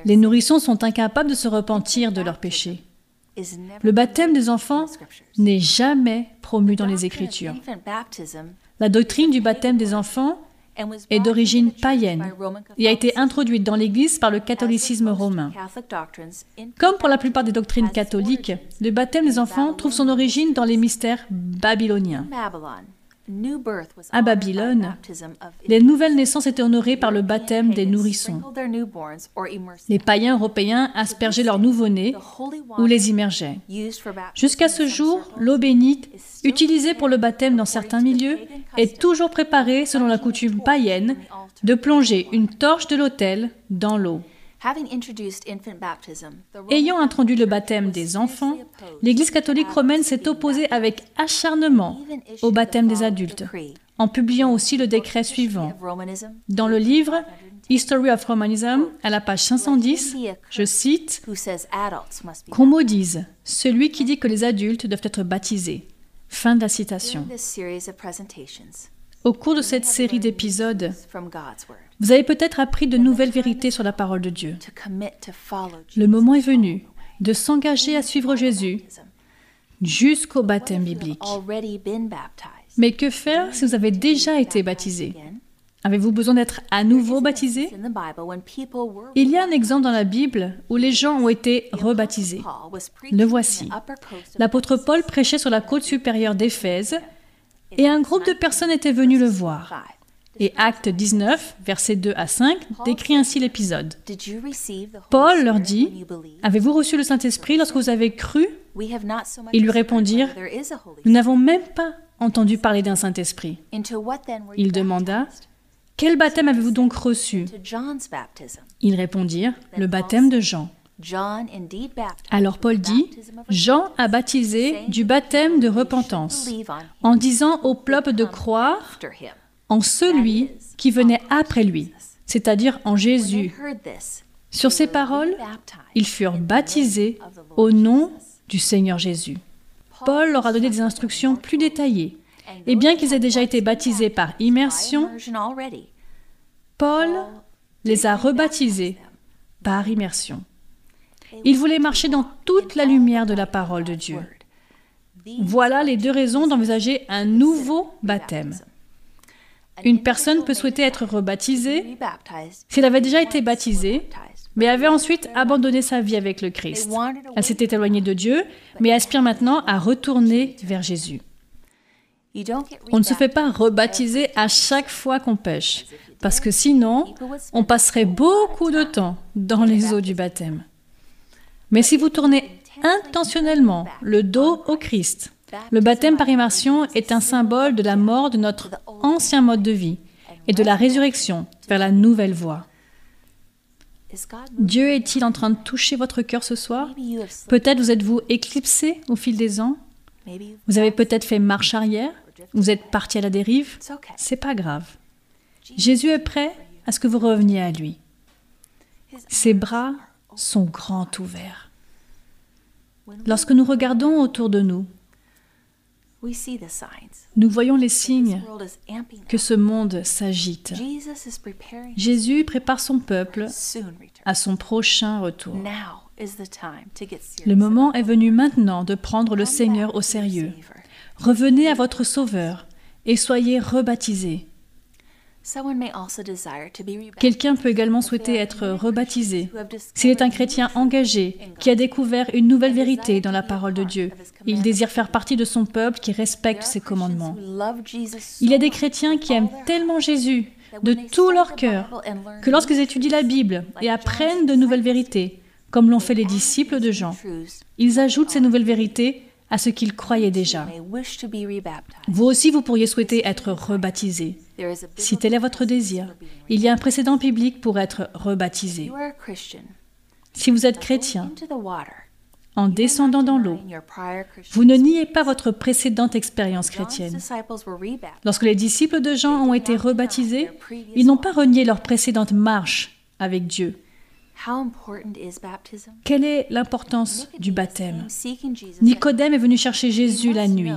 Les nourrissons sont incapables de se repentir de leur péché. Le baptême des enfants n'est jamais promu dans les Écritures. La doctrine du baptême des enfants est d'origine païenne et a été introduite dans l'Église par le catholicisme romain. Comme pour la plupart des doctrines catholiques, le baptême des enfants trouve son origine dans les mystères babyloniens. À Babylone, les nouvelles naissances étaient honorées par le baptême des nourrissons. Les païens européens aspergeaient leurs nouveau-nés ou les immergeaient. Jusqu'à ce jour, l'eau bénite, utilisée pour le baptême dans certains milieux, est toujours préparée selon la coutume païenne de plonger une torche de l'autel dans l'eau. Ayant introduit le baptême des enfants, l'Église catholique romaine s'est opposée avec acharnement au baptême des adultes, en publiant aussi le décret suivant. Dans le livre History of Romanism, à la page 510, je cite Qu'on maudise celui qui dit que les adultes doivent être baptisés. Fin de la citation. Au cours de cette série d'épisodes, vous avez peut-être appris de nouvelles vérités sur la parole de Dieu. Le moment est venu de s'engager à suivre Jésus jusqu'au baptême biblique. Mais que faire si vous avez déjà été baptisé? Avez-vous besoin d'être à nouveau baptisé? Il y a un exemple dans la Bible où les gens ont été rebaptisés. Le voici. L'apôtre Paul prêchait sur la côte supérieure d'Éphèse et un groupe de personnes était venu le voir. Et Acte 19, versets 2 à 5, décrit ainsi l'épisode. Paul leur dit, Avez-vous reçu le Saint-Esprit lorsque vous avez cru? Ils lui répondirent, Nous n'avons même pas entendu parler d'un Saint-Esprit. Il demanda, Quel baptême avez-vous donc reçu? Ils répondirent, Le baptême de Jean. Alors Paul dit, Jean a baptisé du baptême de repentance, en disant au peuple de croire en celui qui venait après lui, c'est-à-dire en Jésus. Sur ces paroles, ils furent baptisés au nom du Seigneur Jésus. Paul leur a donné des instructions plus détaillées. Et bien qu'ils aient déjà été baptisés par immersion, Paul les a rebaptisés par immersion. Ils voulaient marcher dans toute la lumière de la parole de Dieu. Voilà les deux raisons d'envisager un nouveau baptême. Une personne peut souhaiter être rebaptisée s'il avait déjà été baptisé, mais avait ensuite abandonné sa vie avec le Christ. Elle s'était éloignée de Dieu, mais aspire maintenant à retourner vers Jésus. On ne se fait pas rebaptiser à chaque fois qu'on pêche, parce que sinon, on passerait beaucoup de temps dans les eaux du baptême. Mais si vous tournez intentionnellement le dos au Christ, le baptême par immersion est un symbole de la mort de notre ancien mode de vie et de la résurrection vers la nouvelle voie. Dieu est-il en train de toucher votre cœur ce soir? Peut-être vous êtes-vous éclipsé au fil des ans? Vous avez peut-être fait marche arrière? Vous êtes parti à la dérive? C'est pas grave. Jésus est prêt à ce que vous reveniez à lui. Ses bras sont grands ouverts. Lorsque nous regardons autour de nous, nous voyons les signes que ce monde s'agite. Jésus prépare son peuple à son prochain retour. Le moment est venu maintenant de prendre le Seigneur au sérieux. Revenez à votre Sauveur et soyez rebaptisés. Quelqu'un peut également souhaiter être rebaptisé. S'il est un chrétien engagé, qui a découvert une nouvelle vérité dans la parole de Dieu, il désire faire partie de son peuple qui respecte ses commandements. Il y a des chrétiens qui aiment tellement Jésus de tout leur cœur que lorsqu'ils étudient la Bible et apprennent de nouvelles vérités, comme l'ont fait les disciples de Jean, ils ajoutent ces nouvelles vérités à ce qu'ils croyaient déjà. Vous aussi, vous pourriez souhaiter être rebaptisé. Si tel est votre désir, il y a un précédent biblique pour être rebaptisé. Si vous êtes chrétien, en descendant dans l'eau, vous ne niez pas votre précédente expérience chrétienne. Lorsque les disciples de Jean ont été rebaptisés, ils n'ont pas renié leur précédente marche avec Dieu. Quelle est l'importance du baptême? Nicodème est venu chercher Jésus la nuit.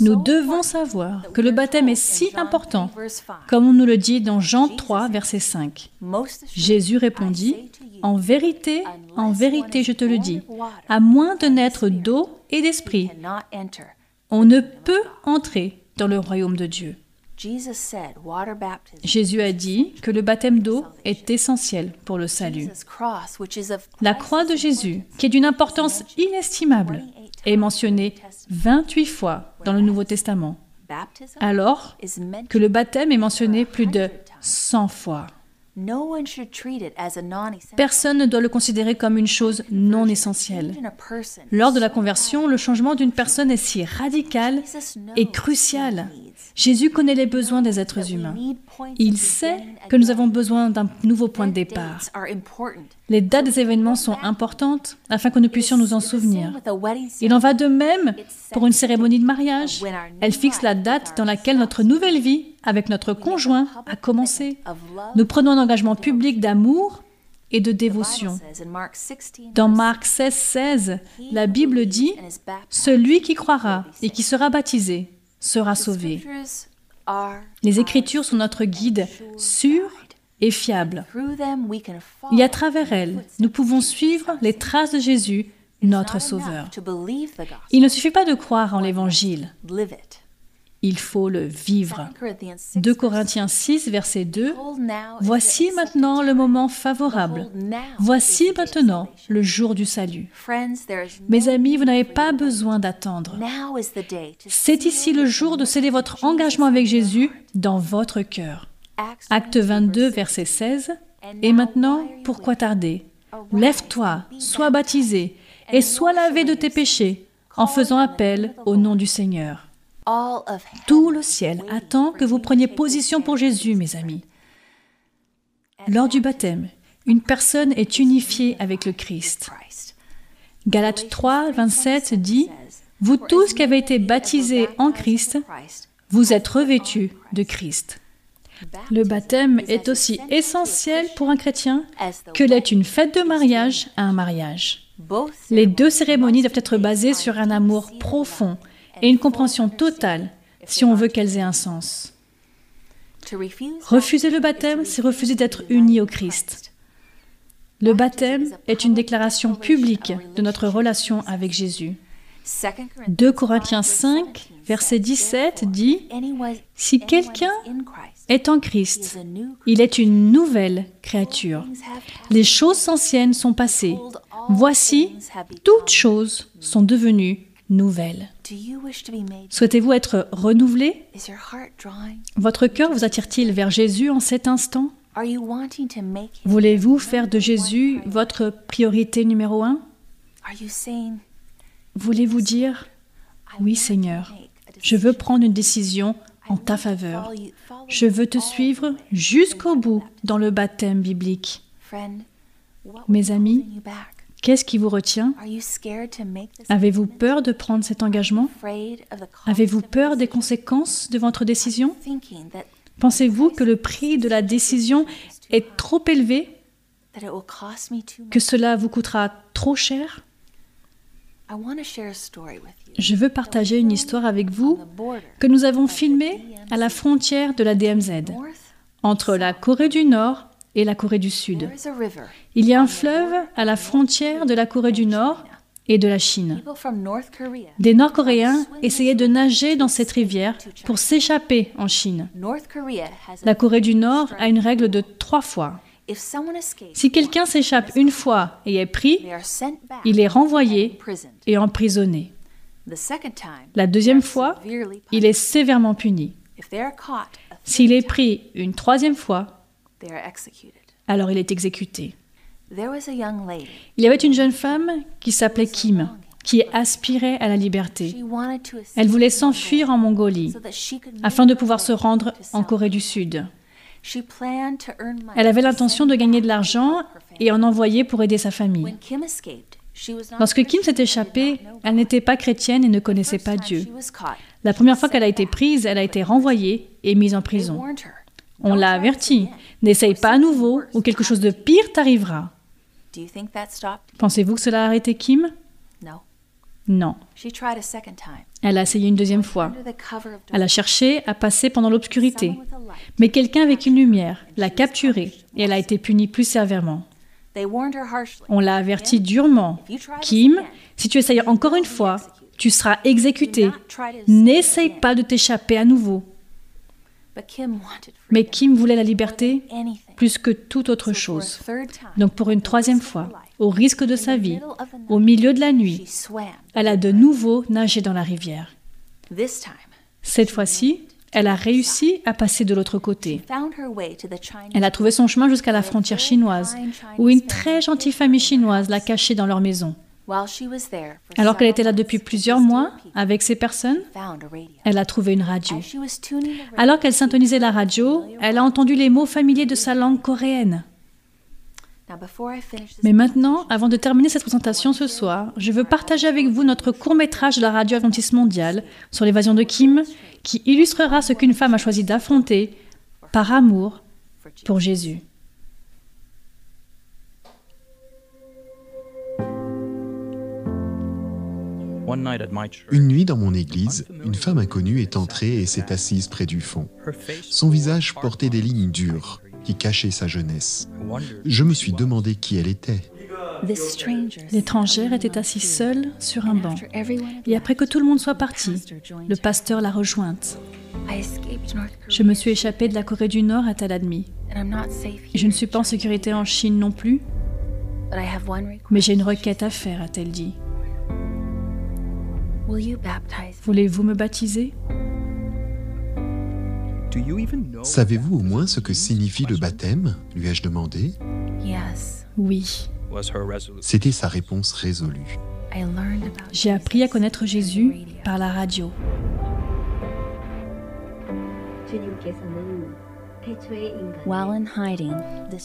Nous devons savoir que le baptême est si important, comme on nous le dit dans Jean 3, verset 5. Jésus répondit, En vérité, en vérité, je te le dis, à moins de naître d'eau et d'esprit, on ne peut entrer dans le royaume de Dieu. Jésus a dit que le baptême d'eau est essentiel pour le salut. La croix de Jésus, qui est d'une importance inestimable, est mentionnée 28 fois dans le Nouveau Testament, alors que le baptême est mentionné plus de 100 fois. Personne ne doit le considérer comme une chose non essentielle. Lors de la conversion, le changement d'une personne est si radical et crucial. Jésus connaît les besoins des êtres humains. Il sait que nous avons besoin d'un nouveau point de départ. Les dates des événements sont importantes afin que nous puissions nous en souvenir. Il en va de même pour une cérémonie de mariage. Elle fixe la date dans laquelle notre nouvelle vie avec notre conjoint a commencé. Nous prenons un engagement public d'amour et de dévotion. Dans Marc 16, 16, la Bible dit, Celui qui croira et qui sera baptisé sera sauvé. Les Écritures sont notre guide sûr et fiable. Et à travers elles, nous pouvons suivre les traces de Jésus, notre Sauveur. Il ne suffit pas de croire en l'Évangile. Il faut le vivre. 2 Corinthiens 6, verset 2. Voici maintenant le moment favorable. Voici maintenant le jour du salut. Mes amis, vous n'avez pas besoin d'attendre. C'est ici le jour de sceller votre engagement avec Jésus dans votre cœur. Acte 22, verset 16. Et maintenant, pourquoi tarder? Lève-toi, sois baptisé et sois lavé de tes péchés en faisant appel au nom du Seigneur. Tout le ciel attend que vous preniez position pour Jésus, mes amis. Lors du baptême, une personne est unifiée avec le Christ. Galates 3, 27 dit, Vous tous qui avez été baptisés en Christ, vous êtes revêtus de Christ. Le baptême est aussi essentiel pour un chrétien que l'est une fête de mariage à un mariage. Les deux cérémonies doivent être basées sur un amour profond et une compréhension totale si on veut qu'elles aient un sens. Refuser le baptême, c'est refuser d'être uni au Christ. Le baptême est une déclaration publique de notre relation avec Jésus. 2 Corinthiens 5, verset 17 dit, Si quelqu'un est en Christ, il est une nouvelle créature. Les choses anciennes sont passées. Voici, toutes choses sont devenues nouvelles. Souhaitez-vous être renouvelé? Votre cœur vous attire-t-il vers Jésus en cet instant? Voulez-vous faire de Jésus votre priorité numéro un? Voulez-vous dire, oui Seigneur, je veux prendre une décision en ta faveur. Je veux te suivre jusqu'au bout dans le baptême biblique. Mes amis, Qu'est-ce qui vous retient? Avez-vous peur de prendre cet engagement? Avez-vous peur des conséquences de votre décision? Pensez-vous que le prix de la décision est trop élevé? Que cela vous coûtera trop cher? Je veux partager une histoire avec vous que nous avons filmée à la frontière de la DMZ, entre la Corée du Nord et la Corée du Sud. Il y a un fleuve à la frontière de la Corée du Nord et de la Chine. Des Nord-Coréens essayaient de nager dans cette rivière pour s'échapper en Chine. La Corée du Nord a une règle de trois fois. Si quelqu'un s'échappe une fois et est pris, il est renvoyé et emprisonné. La deuxième fois, il est sévèrement puni. S'il est pris une troisième fois, alors il est exécuté. Il y avait une jeune femme qui s'appelait Kim, qui aspirait à la liberté. Elle voulait s'enfuir en Mongolie afin de pouvoir se rendre en Corée du Sud. Elle avait l'intention de gagner de l'argent et en envoyer pour aider sa famille. Lorsque Kim s'est échappée, elle n'était pas chrétienne et ne connaissait pas Dieu. La première fois qu'elle a été prise, elle a été renvoyée et mise en prison. On l'a averti. N'essaye pas à nouveau ou quelque chose de pire t'arrivera. Pensez-vous que cela a arrêté Kim? Non. Elle a essayé une deuxième fois. Elle a cherché à passer pendant l'obscurité. Mais quelqu'un avec une lumière l'a capturée et elle a été punie plus sévèrement. On l'a averti durement. Kim, si tu essayes encore une fois, tu seras exécuté. N'essaye pas de t'échapper à nouveau. Mais Kim voulait la liberté plus que toute autre chose. Donc pour une troisième fois, au risque de sa vie, au milieu de la nuit, elle a de nouveau nagé dans la rivière. Cette fois-ci, elle a réussi à passer de l'autre côté. Elle a trouvé son chemin jusqu'à la frontière chinoise, où une très gentille famille chinoise l'a cachée dans leur maison. Alors qu'elle était là depuis plusieurs mois avec ces personnes, elle a trouvé une radio. Alors qu'elle syntonisait la radio, elle a entendu les mots familiers de sa langue coréenne. Mais maintenant, avant de terminer cette présentation ce soir, je veux partager avec vous notre court métrage de la radio Adventiste mondiale sur l'évasion de Kim, qui illustrera ce qu'une femme a choisi d'affronter par amour pour Jésus. Une nuit dans mon église, une femme inconnue est entrée et s'est assise près du fond. Son visage portait des lignes dures qui cachaient sa jeunesse. Je me suis demandé qui elle était. L'étrangère était assise seule sur un banc. Et après que tout le monde soit parti, le pasteur l'a rejointe. Je me suis échappée de la Corée du Nord, a-t-elle admis. Je ne suis pas en sécurité en Chine non plus. Mais j'ai une requête à faire, a-t-elle dit. Voulez-vous me baptiser? Savez-vous au moins ce que signifie le baptême? lui ai-je demandé. Oui. C'était sa réponse résolue. J'ai appris à connaître Jésus par la radio.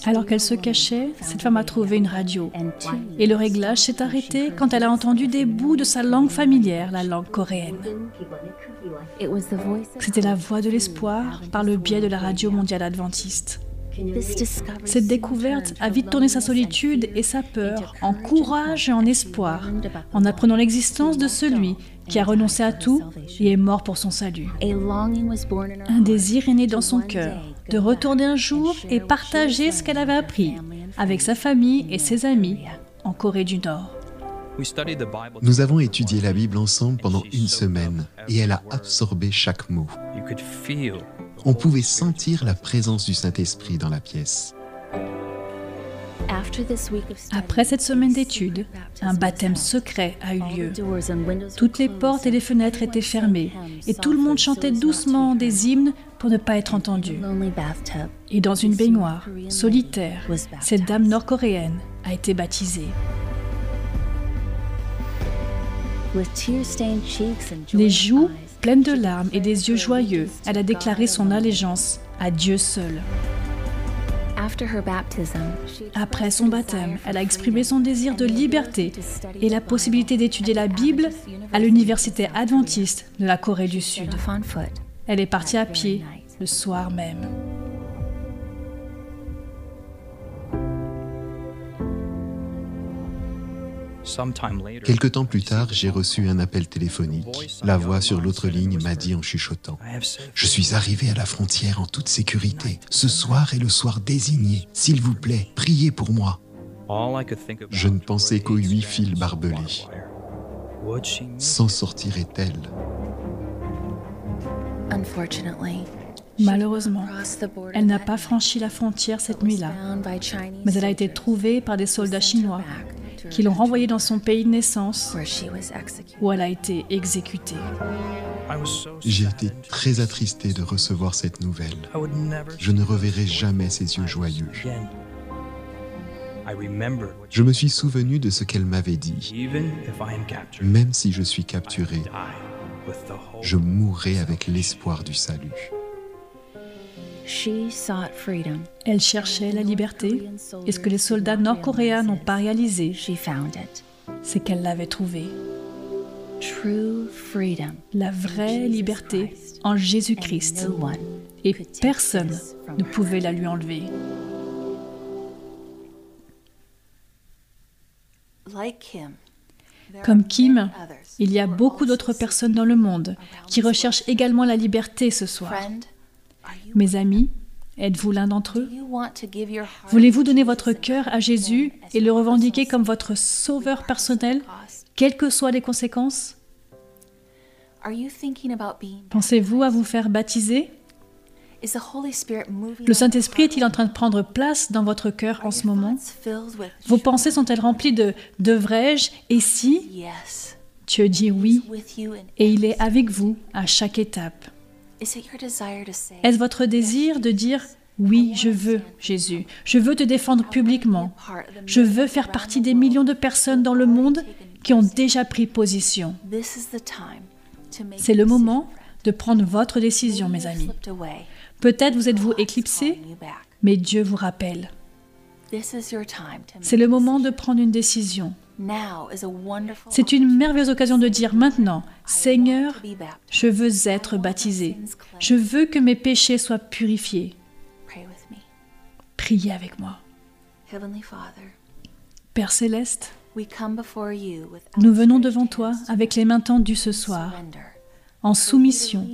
Alors qu'elle se cachait, cette femme a trouvé une radio. Et le réglage s'est arrêté quand elle a entendu des bouts de sa langue familière, la langue coréenne. C'était la voix de l'espoir par le biais de la radio mondiale adventiste. Cette découverte a vite tourné sa solitude et sa peur en courage et en espoir, en apprenant l'existence de celui qui a renoncé à tout et est mort pour son salut. Un désir est né dans son cœur de retourner un jour et partager ce qu'elle avait appris avec sa famille et ses amis en Corée du Nord. Nous avons étudié la Bible ensemble pendant une semaine et elle a absorbé chaque mot on pouvait sentir la présence du Saint-Esprit dans la pièce. Après cette semaine d'études, un baptême secret a eu lieu. Toutes les portes et les fenêtres étaient fermées et tout le monde chantait doucement des hymnes pour ne pas être entendu. Et dans une baignoire, solitaire, cette dame nord-coréenne a été baptisée. Les joues Pleine de larmes et des yeux joyeux, elle a déclaré son allégeance à Dieu seul. Après son baptême, elle a exprimé son désir de liberté et la possibilité d'étudier la Bible à l'université adventiste de la Corée du Sud. Elle est partie à pied le soir même. Quelque temps plus tard, j'ai reçu un appel téléphonique. La voix sur l'autre ligne m'a dit en chuchotant Je suis arrivé à la frontière en toute sécurité. Ce soir est le soir désigné. S'il vous plaît, priez pour moi. Je ne pensais qu'aux huit fils barbelés. S'en sortirait-elle? Malheureusement, elle n'a pas franchi la frontière cette nuit-là, mais elle a été trouvée par des soldats chinois qui l'ont renvoyée dans son pays de naissance, où elle a été exécutée. J'ai été très attristé de recevoir cette nouvelle. Je ne reverrai jamais ses yeux joyeux. Je me suis souvenu de ce qu'elle m'avait dit. Même si je suis capturé, je mourrai avec l'espoir du salut. Elle cherchait la liberté et ce que les soldats nord-coréens n'ont pas réalisé, c'est qu'elle l'avait trouvée. La vraie liberté en Jésus-Christ. Et personne ne pouvait la lui enlever. Comme Kim, il y a beaucoup d'autres personnes dans le monde qui recherchent également la liberté ce soir. Mes amis, êtes-vous l'un d'entre eux? Voulez-vous donner votre cœur à Jésus et le revendiquer comme votre sauveur personnel, quelles que soient les conséquences? Pensez-vous à vous faire baptiser? Le Saint-Esprit est-il en train de prendre place dans votre cœur en ce moment? Vos pensées sont-elles remplies de devrais-je et si? Dieu dit oui et il est avec vous à chaque étape. Est-ce votre désir de dire oui, je veux, Jésus, je veux te défendre publiquement, je veux faire partie des millions de personnes dans le monde qui ont déjà pris position. C'est le moment de prendre votre décision, mes amis. Peut-être vous êtes-vous éclipsé, mais Dieu vous rappelle. C'est le moment de prendre une décision. C'est une merveilleuse occasion de dire maintenant, Seigneur, je veux être baptisé. Je veux que mes péchés soient purifiés. Priez avec moi. Père céleste, nous venons devant toi avec les mains tendues ce soir, en soumission,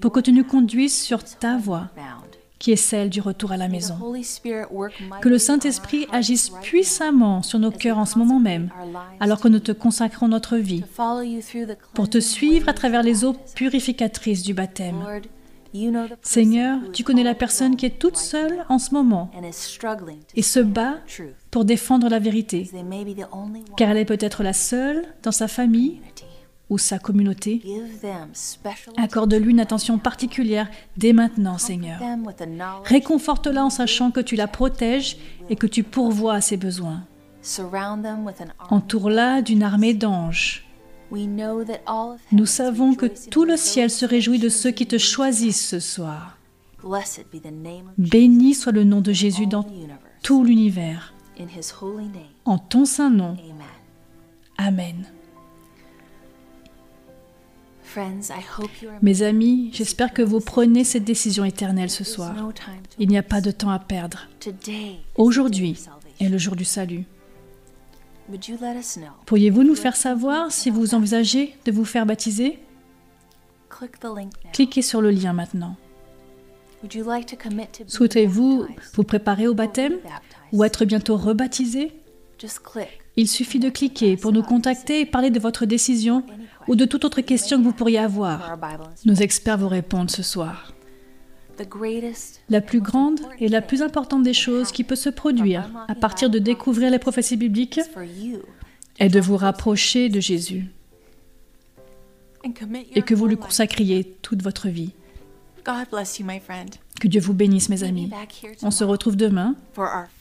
pour que tu nous conduises sur ta voie, qui est celle du retour à la maison. Que le Saint-Esprit agisse puissamment sur nos cœurs en ce moment même, alors que nous te consacrons notre vie, pour te suivre à travers les eaux purificatrices du baptême. Seigneur, tu connais la personne qui est toute seule en ce moment et se bat pour défendre la vérité, car elle est peut-être la seule dans sa famille ou sa communauté. Accorde-lui une attention particulière dès maintenant, Seigneur. Réconforte-la en sachant que tu la protèges et que tu pourvois à ses besoins. Entoure-la d'une armée d'anges. Nous savons que tout le ciel se réjouit de ceux qui te choisissent ce soir. Béni soit le nom de Jésus dans tout l'univers. En ton saint nom. Amen. Mes amis, j'espère que vous prenez cette décision éternelle ce soir. Il n'y a pas de temps à perdre. Aujourd'hui est le jour du salut. Pourriez-vous nous faire savoir si vous envisagez de vous faire baptiser? Cliquez sur le lien maintenant. Souhaitez-vous vous préparer au baptême ou être bientôt rebaptisé? Il suffit de cliquer pour nous contacter et parler de votre décision ou de toute autre question que vous pourriez avoir. Nos experts vous répondent ce soir. La plus grande et la plus importante des choses qui peut se produire à partir de découvrir les prophéties bibliques est de vous rapprocher de Jésus et que vous lui consacriez toute votre vie. Que Dieu vous bénisse, mes amis. On se retrouve demain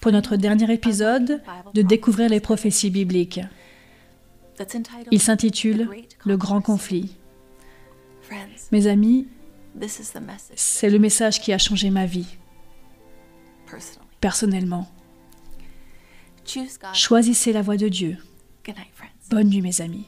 pour notre dernier épisode de Découvrir les prophéties bibliques. Il s'intitule Le grand conflit. Mes amis, c'est le message qui a changé ma vie, personnellement. Choisissez la voie de Dieu. Bonne nuit, mes amis.